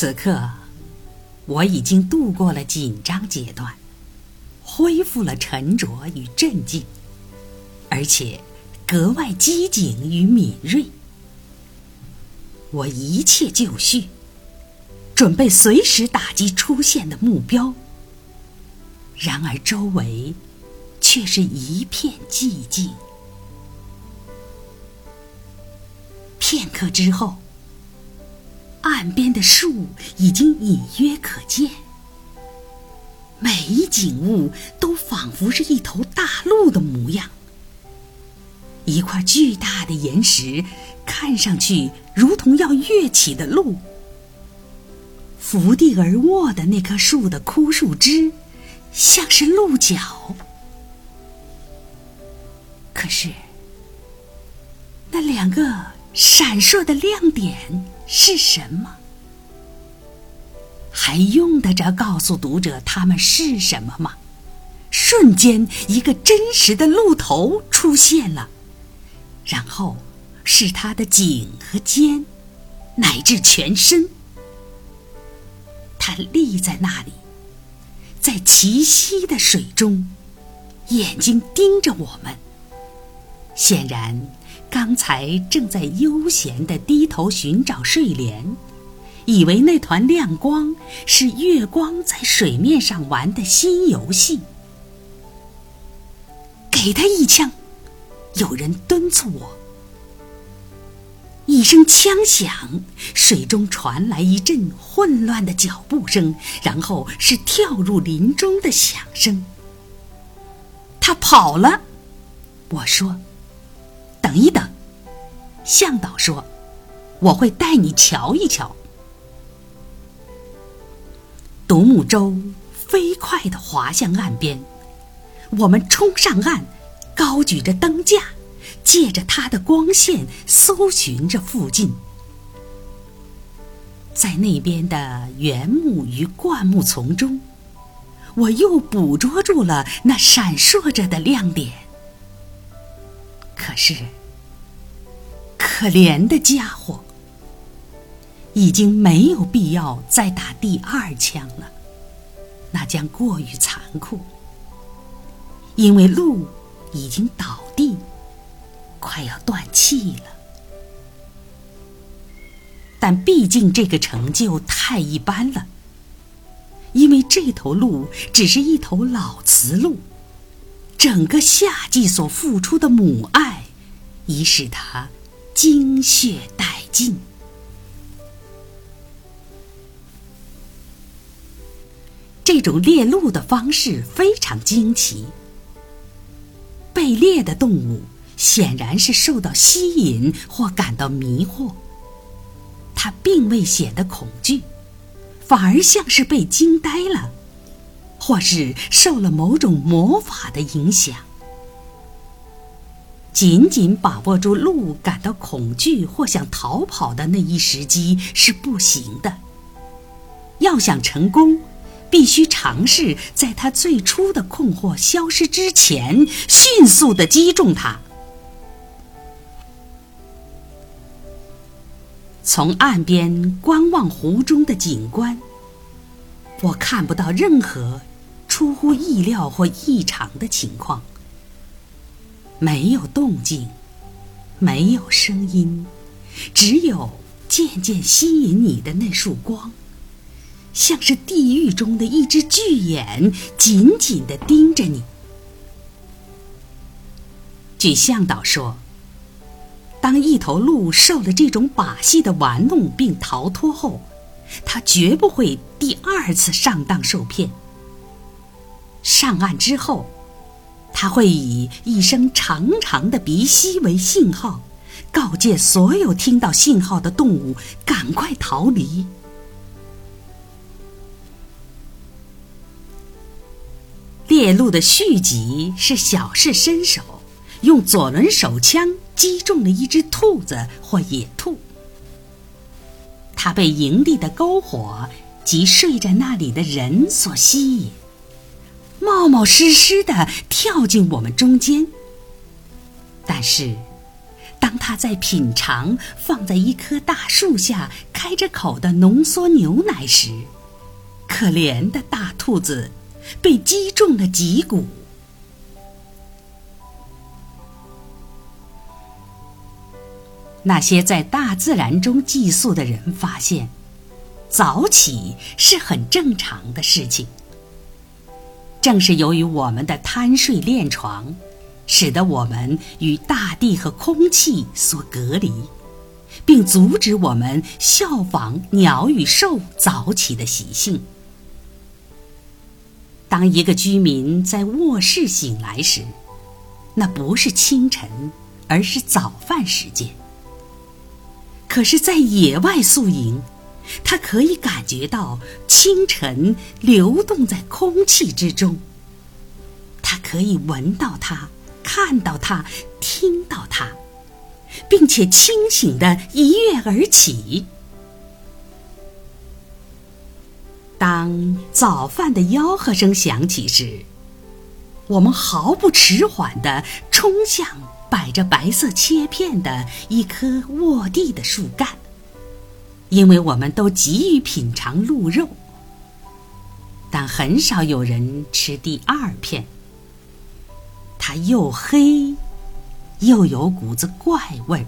此刻，我已经度过了紧张阶段，恢复了沉着与镇静，而且格外机警与敏锐。我一切就绪，准备随时打击出现的目标。然而周围却是一片寂静。片刻之后，岸边的树已经隐约可见，每一景物都仿佛是一头大鹿的模样。一块巨大的岩石看上去如同要跃起的鹿，伏地而卧的那棵树的枯树枝像是鹿角。可是，那两个闪烁的亮点是什么？还用得着告诉读者他们是什么吗？瞬间，一个真实的鹿头出现了。然后是它的颈和肩，乃至全身。它立在那里，在齐膝的水中，眼睛盯着我们。显然，刚才正在悠闲地低头寻找睡莲，以为那团亮光是月光在水面上玩的新游戏。给他一枪。有人敦促我。一声枪响，水中传来一阵混乱的脚步声，然后是跳入林中的响声。他跑了，我说：“等一等。”向导说：“我会带你瞧一瞧。”独木舟飞快地划向岸边，我们冲上岸。高举着灯架，借着它的光线搜寻着附近。在那边的原木与灌木丛中，我又捕捉住了那闪烁着的亮点。可是，可怜的家伙，已经没有必要再打第二枪了，那将过于残酷，因为鹿。已经倒地，快要断气了。但毕竟这个成就太一般了，因为这头鹿只是一头老雌鹿，整个夏季所付出的母爱，已使它精血殆尽。这种猎鹿的方式非常惊奇。被猎的动物显然是受到吸引或感到迷惑，它并未显得恐惧，反而像是被惊呆了，或是受了某种魔法的影响。仅仅把握住鹿感到恐惧或想逃跑的那一时机是不行的，要想成功。必须尝试在他最初的困惑消失之前，迅速的击中他。从岸边观望湖中的景观，我看不到任何出乎意料或异常的情况。没有动静，没有声音，只有渐渐吸引你的那束光。像是地狱中的一只巨眼，紧紧地盯着你。据向导说，当一头鹿受了这种把戏的玩弄并逃脱后，它绝不会第二次上当受骗。上岸之后，它会以一声长长的鼻息为信号，告诫所有听到信号的动物赶快逃离。猎鹿的续集是小试身手，用左轮手枪击中了一只兔子或野兔。它被营地的篝火及睡在那里的人所吸引，冒冒失失的跳进我们中间。但是，当他在品尝放在一棵大树下开着口的浓缩牛奶时，可怜的大兔子被击中了脊骨。那些在大自然中寄宿的人发现，早起是很正常的事情。正是由于我们的贪睡恋床，使得我们与大地和空气所隔离，并阻止我们效仿鸟与兽早起的习性。当一个居民在卧室醒来时，那不是清晨，而是早饭时间。可是，在野外宿营，他可以感觉到清晨流动在空气之中。他可以闻到它，看到它，听到它，并且清醒的一跃而起。当早饭的吆喝声响起时，我们毫不迟缓地冲向。摆着白色切片的一棵卧地的树干，因为我们都急于品尝鹿肉，但很少有人吃第二片。它又黑，又有股子怪味儿。